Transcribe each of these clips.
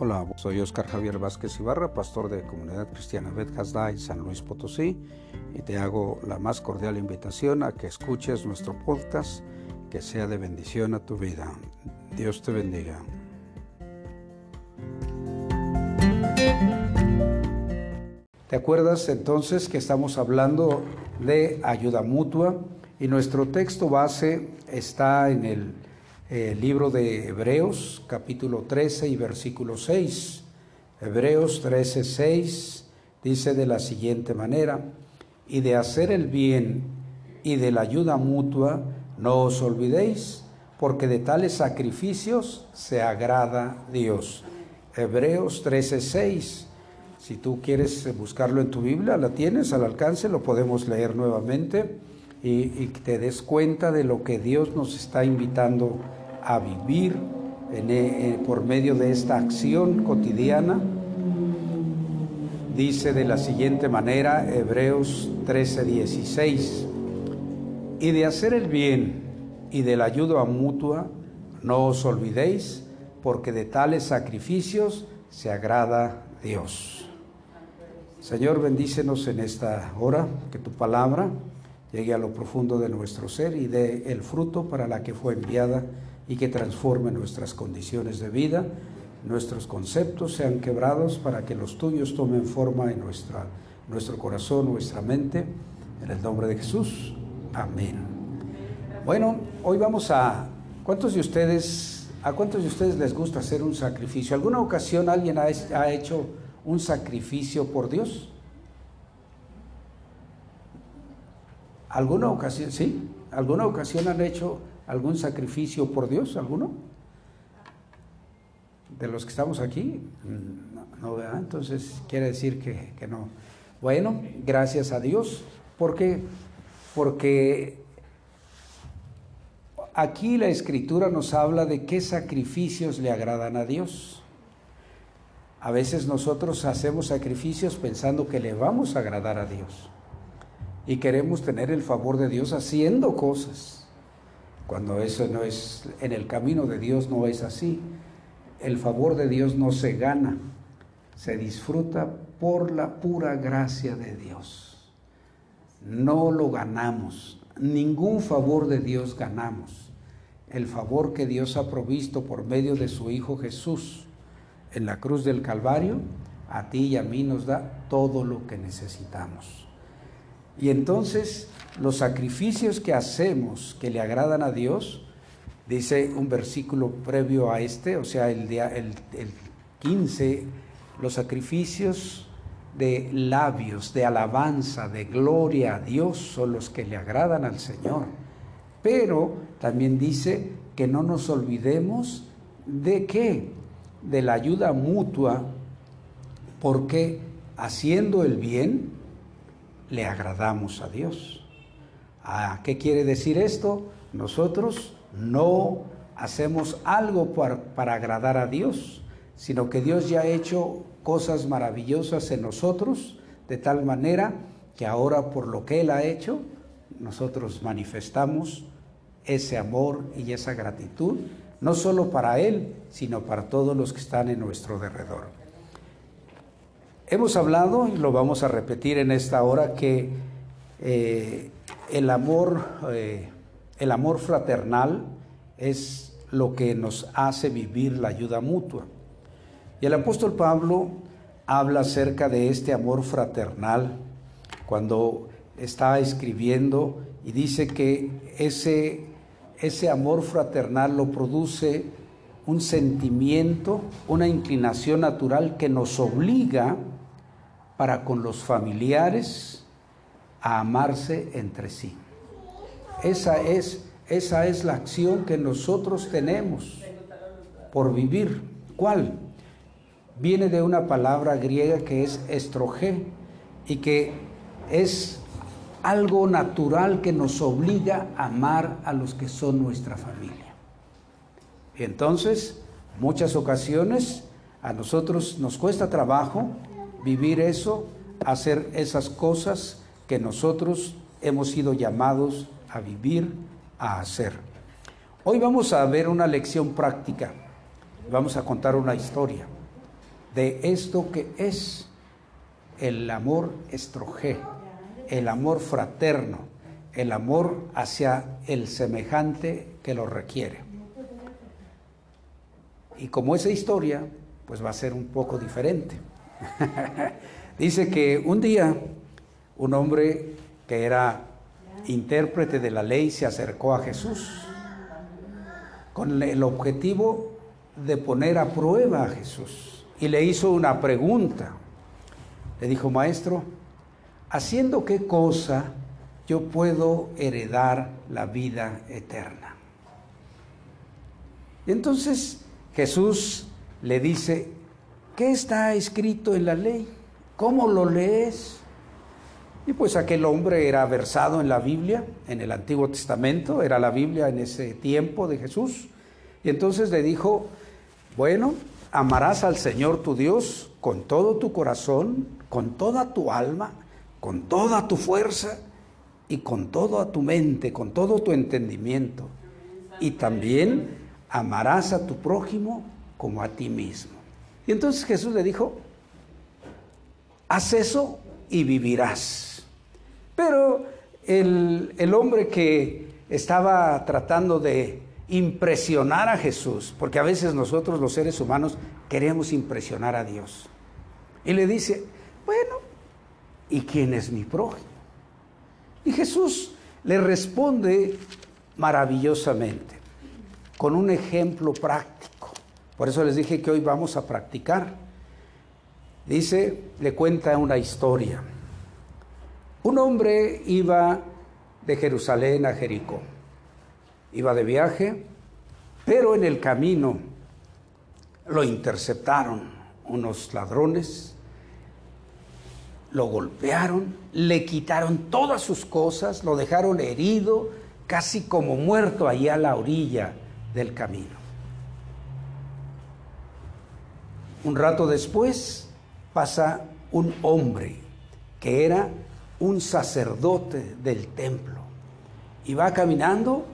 Hola, soy Oscar Javier Vázquez Ibarra, pastor de Comunidad Cristiana Bet en San Luis Potosí, y te hago la más cordial invitación a que escuches nuestro podcast, que sea de bendición a tu vida. Dios te bendiga. ¿Te acuerdas entonces que estamos hablando de ayuda mutua? Y nuestro texto base está en el el libro de Hebreos, capítulo 13 y versículo 6. Hebreos 13, 6 dice de la siguiente manera, y de hacer el bien y de la ayuda mutua, no os olvidéis, porque de tales sacrificios se agrada Dios. Hebreos 13, 6. Si tú quieres buscarlo en tu Biblia, la tienes al alcance, lo podemos leer nuevamente y, y te des cuenta de lo que Dios nos está invitando a vivir eh, eh, por medio de esta acción cotidiana. Dice de la siguiente manera Hebreos 13:16, y de hacer el bien y de la ayuda mutua, no os olvidéis, porque de tales sacrificios se agrada Dios. Señor, bendícenos en esta hora, que tu palabra llegue a lo profundo de nuestro ser y dé el fruto para la que fue enviada y que transforme nuestras condiciones de vida, nuestros conceptos sean quebrados para que los tuyos tomen forma en nuestra, nuestro corazón, nuestra mente, en el nombre de Jesús. Amén. Bueno, hoy vamos a, ¿cuántos de ustedes, a cuántos de ustedes les gusta hacer un sacrificio? ¿Alguna ocasión alguien ha, ha hecho un sacrificio por Dios? ¿Alguna ocasión, sí? ¿Alguna ocasión han hecho algún sacrificio por Dios? ¿Alguno? De los que estamos aquí, mm, no, ¿verdad? Entonces quiere decir que, que, no. Bueno, gracias a Dios, porque porque aquí la escritura nos habla de qué sacrificios le agradan a Dios. A veces nosotros hacemos sacrificios pensando que le vamos a agradar a Dios y queremos tener el favor de Dios haciendo cosas cuando eso no es, en el camino de Dios no es así. El favor de Dios no se gana, se disfruta por la pura gracia de Dios. No lo ganamos, ningún favor de Dios ganamos. El favor que Dios ha provisto por medio de su Hijo Jesús en la cruz del Calvario, a ti y a mí nos da todo lo que necesitamos. Y entonces los sacrificios que hacemos que le agradan a Dios, dice un versículo previo a este, o sea, el, día, el, 15, los sacrificios de labios, de alabanza, de gloria a Dios son los que le agradan al Señor. Pero también dice que no nos olvidemos de qué, de la ayuda mutua, porque haciendo el bien le agradamos a Dios. ¿A qué quiere decir esto? Nosotros no hacemos algo para, agradar a Dios, sino que Dios ya ha hecho cosas maravillosas en nosotros, de tal manera que ahora por lo que Él ha hecho, nosotros manifestamos ese amor y esa gratitud, no solo para Él, sino para todos los que están en nuestro derredor. Hemos hablado, y lo vamos a repetir en esta hora, que eh, el amor, eh, el amor fraternal es lo que nos hace vivir la ayuda mutua. Y el apóstol Pablo habla acerca de este amor fraternal cuando está escribiendo y dice que ese, ese amor fraternal lo produce un sentimiento, una inclinación natural que nos obliga para con los familiares, a amarse entre sí. Esa es, esa es la acción que nosotros tenemos por vivir. ¿Cuál? Viene de una palabra griega que es estrogé y que es algo natural que nos obliga a amar a los que son nuestra familia. Y entonces, muchas ocasiones a nosotros nos cuesta trabajo vivir eso, hacer esas cosas que nosotros hemos sido llamados a vivir, a hacer. Hoy vamos a ver una lección práctica, vamos a contar una historia. de esto que es el amor estrogé, el amor fraterno, el amor hacia el semejante que lo requiere. Y como esa historia, pues va a ser un poco diferente. Dice que un día un hombre que era intérprete de la ley se acercó a Jesús con el objetivo de poner a prueba a Jesús y le hizo una pregunta. Le dijo, maestro, ¿haciendo qué cosa yo puedo heredar la vida eterna? Y entonces Jesús le dice, ¿qué está escrito en la ley? ¿Cómo lo lees? Y pues aquel hombre era versado en la Biblia, en el Antiguo Testamento, era la Biblia en ese tiempo de Jesús. Y entonces le dijo, bueno, amarás al Señor tu Dios con todo tu corazón, con toda tu alma, con toda tu fuerza y con toda tu mente, con todo tu entendimiento. Y también amarás a tu prójimo como a ti mismo. Y entonces Jesús le dijo, haz eso y vivirás. Pero el, el hombre que estaba tratando de impresionar a Jesús, porque a veces nosotros los seres humanos queremos impresionar a Dios. Y le dice, bueno, ¿y quién es mi prójimo? Y Jesús le responde maravillosamente, con un ejemplo práctico. Por eso les dije que hoy vamos a practicar. Dice, le cuenta una historia. Un hombre iba de Jerusalén a Jericó iba de viaje, pero en el camino lo interceptaron unos ladrones, lo golpearon, le quitaron todas sus cosas, lo dejaron herido, casi como muerto allá a la orilla del camino. Un rato después pasa un hombre que era un sacerdote del templo y va caminando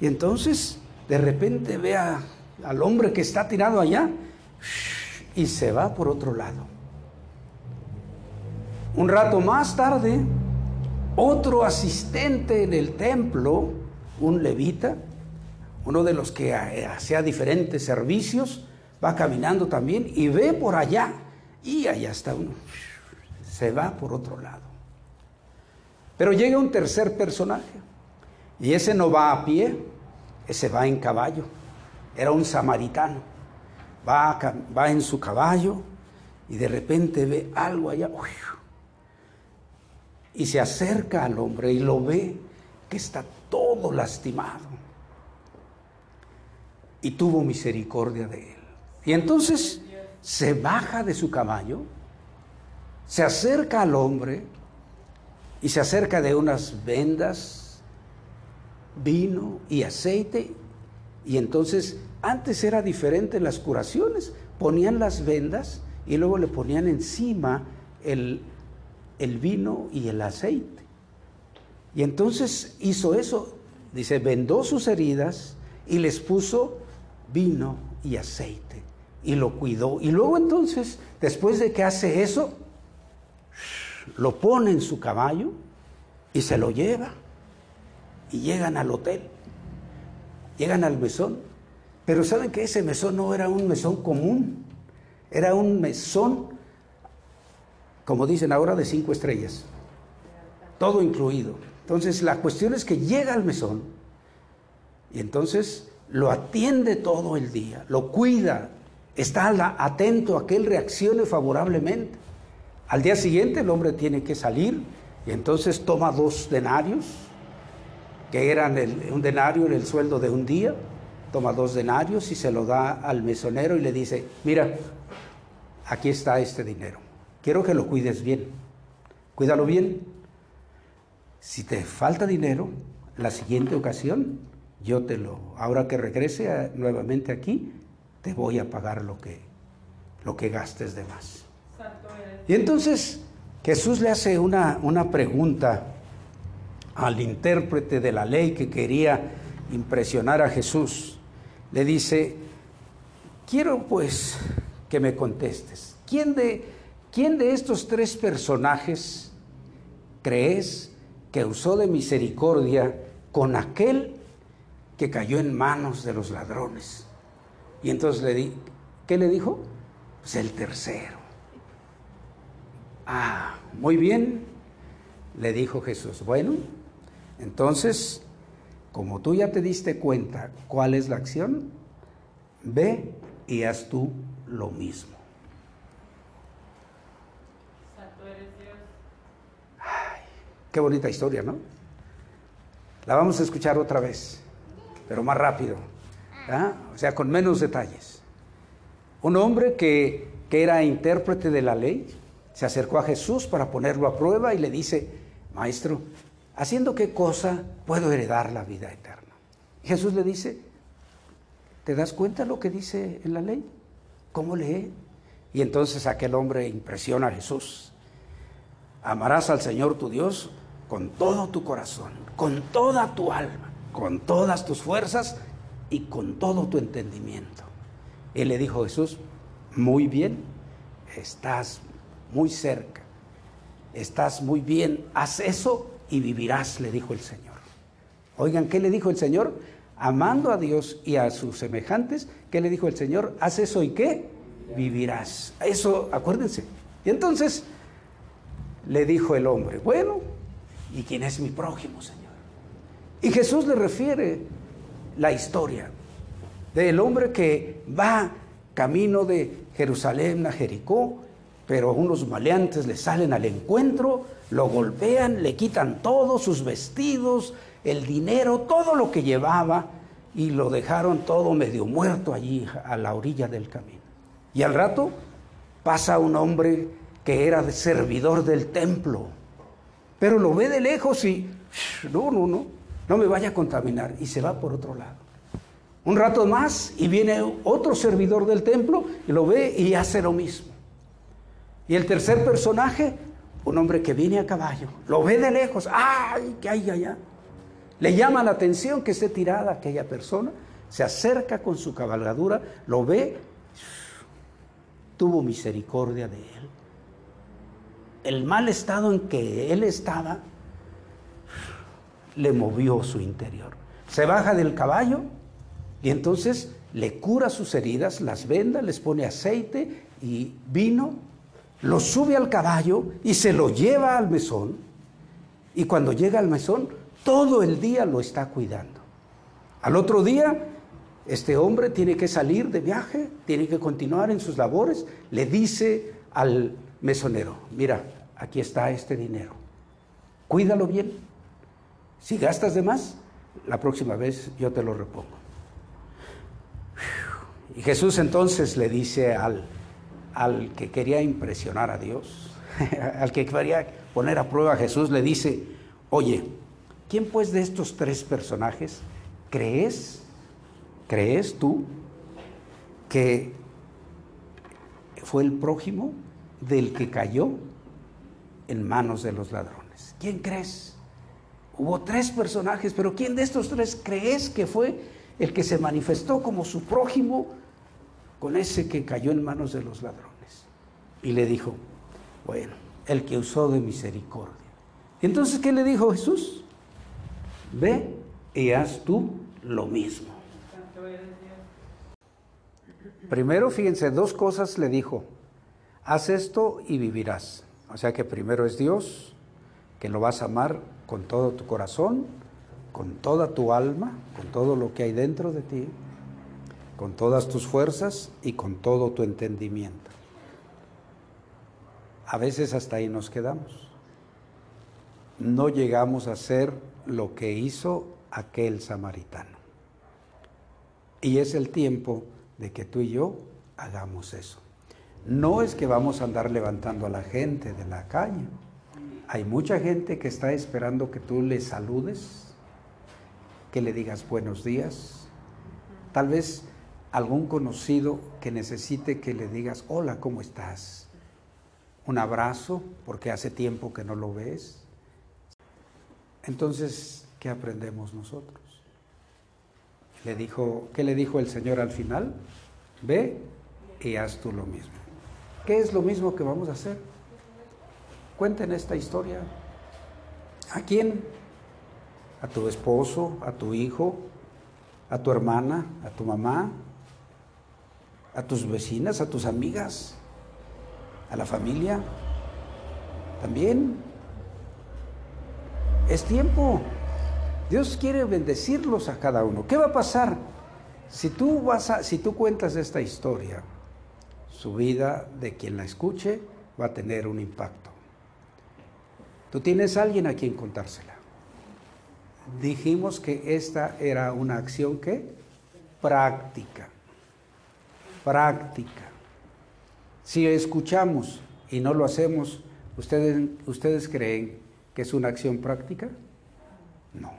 y entonces de repente ve al hombre que está tirado allá y se va por otro lado. Un rato más tarde, otro asistente en el templo, un levita, uno de los que hacía diferentes servicios, va caminando también y ve por allá y allá está uno. Se va por otro lado. Pero llega un tercer personaje y ese no va a pie, ese va en caballo. Era un samaritano. Va, en su caballo y de repente ve algo allá. y se acerca al hombre y lo ve que está todo lastimado. Y tuvo misericordia de él. Y entonces se baja de su caballo, se acerca al hombre y se acerca de unas vendas vino y aceite. Y entonces, antes era diferente las curaciones. Ponían las vendas y luego le ponían encima el, el vino y el aceite. Y entonces hizo eso. Dice, vendó sus heridas y les puso vino y aceite. Y lo cuidó. Y luego entonces, después de que hace eso, lo pone en su caballo y se lo lleva y llegan al hotel, llegan al mesón, pero saben que ese mesón no era un mesón común, era un mesón, como dicen ahora, de cinco estrellas, todo incluido. Entonces la cuestión es que llega al mesón y entonces lo atiende todo el día, lo cuida, está atento a que él reaccione favorablemente. Al día siguiente el hombre tiene que salir y entonces toma dos denarios, que eran un denario en el sueldo de un día, toma dos denarios y se lo da al mesonero y le dice, mira, aquí está este dinero, quiero que lo cuides bien, cuídalo bien. Si te falta dinero, la siguiente ocasión, yo te lo, ahora que regrese nuevamente aquí, te voy a pagar lo que, lo que gastes de más. Y entonces Jesús le hace una, una pregunta al intérprete de la ley que quería impresionar a Jesús, le dice, quiero pues que me contestes, ¿Quién de, quién de estos tres personajes crees que usó de misericordia con aquel que cayó en manos de los ladrones? Y entonces le di, ¿qué le dijo? Pues el tercero. Ah, muy bien, le dijo Jesús. Bueno, entonces, como tú ya te diste cuenta cuál es la acción, ve y haz tú lo mismo. Ay, qué bonita historia, ¿no? La vamos a escuchar otra vez, pero más rápido, ¿ah? o sea, con menos detalles. Un hombre que, que era intérprete de la ley se acercó a Jesús para ponerlo a prueba y le dice, Maestro, ¿haciendo qué cosa puedo heredar la vida eterna? Jesús le dice, ¿te das cuenta lo que dice en la ley? ¿Cómo lee? Y entonces aquel hombre impresiona a Jesús. Amarás al Señor tu Dios con todo tu corazón, con toda tu alma, con todas tus fuerzas y con todo tu entendimiento. Él le dijo Jesús, muy bien, estás muy cerca estás muy bien, haz eso y vivirás, le dijo el Señor. Oigan, ¿qué le dijo el Señor? Amando a Dios y a sus semejantes, ¿qué le dijo el Señor? Haz eso y qué? Vivirás. Eso, acuérdense. Y entonces le dijo el hombre, bueno, ¿y quién es mi prójimo, Señor? Y Jesús le refiere la historia del hombre que va camino de Jerusalén a Jericó pero unos maleantes le salen al encuentro, lo golpean, le quitan todos sus vestidos, el dinero, todo lo que llevaba y lo dejaron todo medio muerto allí a la orilla del camino. Y al rato pasa un hombre que era servidor del templo, pero lo ve de lejos y no, no, no, no me vaya a contaminar y se va por otro lado. Un rato más y viene otro servidor del templo y lo ve y hace lo mismo. Y el tercer personaje, un hombre que viene a caballo, lo ve de lejos, ¡ay, qué hay allá! Le llama la atención que esté tirada aquella persona, se acerca con su cabalgadura, lo ve, tuvo misericordia de él. El mal estado en que él estaba le movió su interior. Se baja del caballo y entonces le cura sus heridas, las venda, les pone aceite y vino lo sube al caballo y se lo lleva al mesón. Y cuando llega al mesón, todo el día lo está cuidando. Al otro día, este hombre tiene que salir de viaje, tiene que continuar en sus labores. Le dice al mesonero, mira, aquí está este dinero. Cuídalo bien. Si gastas de más, la próxima vez yo te lo repongo. Y Jesús entonces le dice al al que quería impresionar a Dios, al que quería poner a prueba a Jesús, le dice, oye, ¿quién pues de estos tres personajes crees, crees tú que fue el prójimo del que cayó en manos de los ladrones? ¿Quién crees? Hubo tres personajes, pero ¿quién de estos tres crees que fue el que se manifestó como su prójimo con ese que cayó en manos de los ladrones. Y le dijo, bueno, el que usó de misericordia. ¿Y entonces qué le dijo Jesús? Ve y haz tú lo mismo. Primero, fíjense, dos cosas le dijo. Haz esto y vivirás. O sea que primero es Dios, que lo vas a amar con todo tu corazón, con toda tu alma, con todo lo que hay dentro de ti con todas tus fuerzas y con todo tu entendimiento. A veces hasta ahí nos quedamos. No llegamos a hacer lo que hizo aquel samaritano. Y es el tiempo de que tú y yo hagamos eso. No es que vamos a andar levantando a la gente de la calle. Hay mucha gente que está esperando que tú le saludes, que le digas buenos días. Tal vez algún conocido que necesite que le digas, hola, ¿cómo estás? Un abrazo, porque hace tiempo que no lo ves. Entonces, ¿qué aprendemos nosotros? Le dijo, ¿qué le dijo el Señor al final? Ve y haz tú lo mismo. ¿Qué es lo mismo que vamos a hacer? Cuenten esta historia. ¿A quién? ¿A tu esposo? ¿A tu hijo? ¿A tu hermana? ¿A tu mamá? ¿A tus vecinas? ¿A tus amigas? ¿A la familia? También. Es tiempo. Dios quiere bendecirlos a cada uno. ¿Qué va a pasar? Si tú, vas a, si tú cuentas esta historia, su vida de quien la escuche va a tener un impacto. Tú tienes a alguien a quien contársela. Dijimos que esta era una acción que práctica. Práctica. Si escuchamos y no lo hacemos, ¿ustedes, ¿ustedes creen que es una acción práctica? No.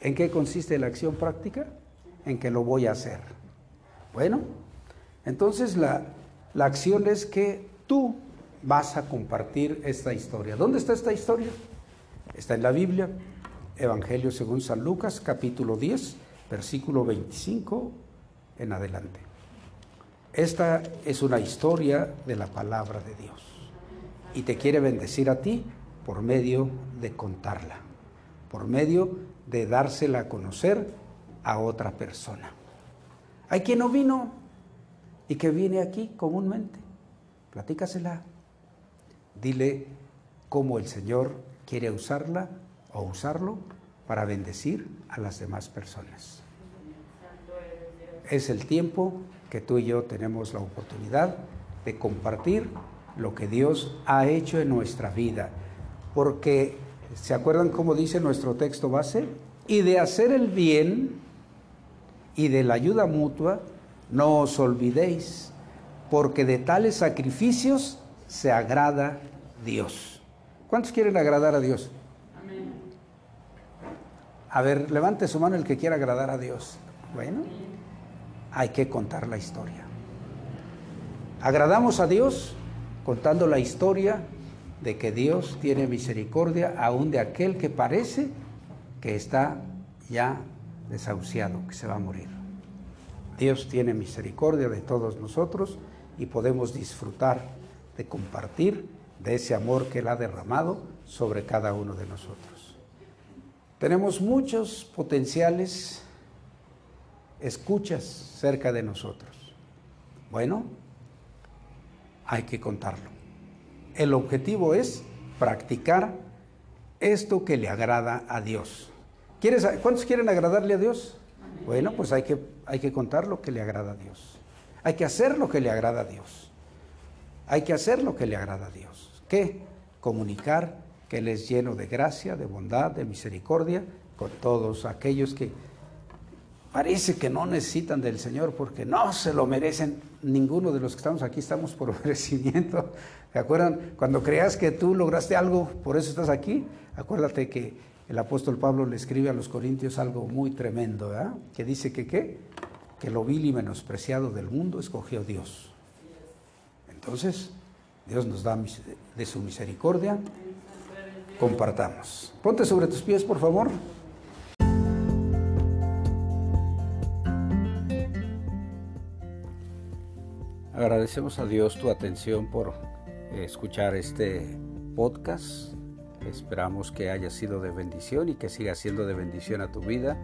¿En qué consiste la acción práctica? En que lo voy a hacer. Bueno, entonces la, la acción es que tú vas a compartir esta historia. ¿Dónde está esta historia? Está en la Biblia, Evangelio según San Lucas, capítulo 10, versículo 25 en adelante. Esta es una historia de la palabra de Dios y te quiere bendecir a ti por medio de contarla, por medio de dársela a conocer a otra persona. Hay quien no vino y que viene aquí comúnmente. Platícasela. Dile cómo el Señor quiere usarla o usarlo para bendecir a las demás personas. Es el tiempo que tú y yo tenemos la oportunidad de compartir lo que Dios ha hecho en nuestra vida, porque ¿Se acuerdan cómo dice nuestro texto base? Y de hacer el bien y de la ayuda mutua, no os olvidéis, porque de tales sacrificios se agrada Dios. ¿Cuántos quieren agradar a Dios? A ver, levante su mano el que quiera agradar a Dios. Bueno, hay que contar la historia. Agradamos a Dios contando la historia de que Dios tiene misericordia aún de aquel que parece que está ya desahuciado, que se va a morir. Dios tiene misericordia de todos nosotros y podemos disfrutar de compartir de ese amor que Él ha derramado sobre cada uno de nosotros. Tenemos muchos potenciales escuchas cerca de nosotros. Bueno, hay que contarlo. El objetivo es practicar esto que le agrada a Dios. ¿Quieres, ¿Cuántos quieren agradarle a Dios? Bueno, pues hay que, hay que contar lo que le agrada a Dios. Hay que hacer lo que le agrada a Dios. Hay que hacer lo que le agrada a Dios. ¿Qué? Comunicar que Él es lleno de gracia, de bondad, de misericordia con todos aquellos que parece que no necesitan del Señor porque no se lo merecen. Ninguno de los que estamos aquí estamos por merecimiento. ¿Se acuerdan? Cuando creas que tú lograste algo, por eso estás aquí, acuérdate que el apóstol Pablo le escribe a los corintios algo muy tremendo, ¿verdad? Que dice que qué? Que lo vil y menospreciado del mundo escogió Dios. Entonces, Dios nos da de su misericordia. Compartamos. Ponte sobre tus pies, por favor. Agradecemos a Dios tu atención por escuchar este podcast. Esperamos que haya sido de bendición y que siga siendo de bendición a tu vida.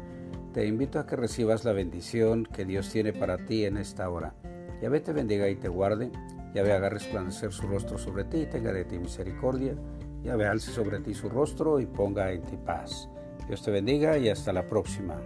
Te invito a que recibas la bendición que Dios tiene para ti en esta hora. Yahvé te bendiga y te guarde. Yahvé haga resplandecer su rostro sobre ti y tenga de ti misericordia. Yahvé alce sobre ti su rostro y ponga en ti paz. Dios te bendiga y hasta la próxima.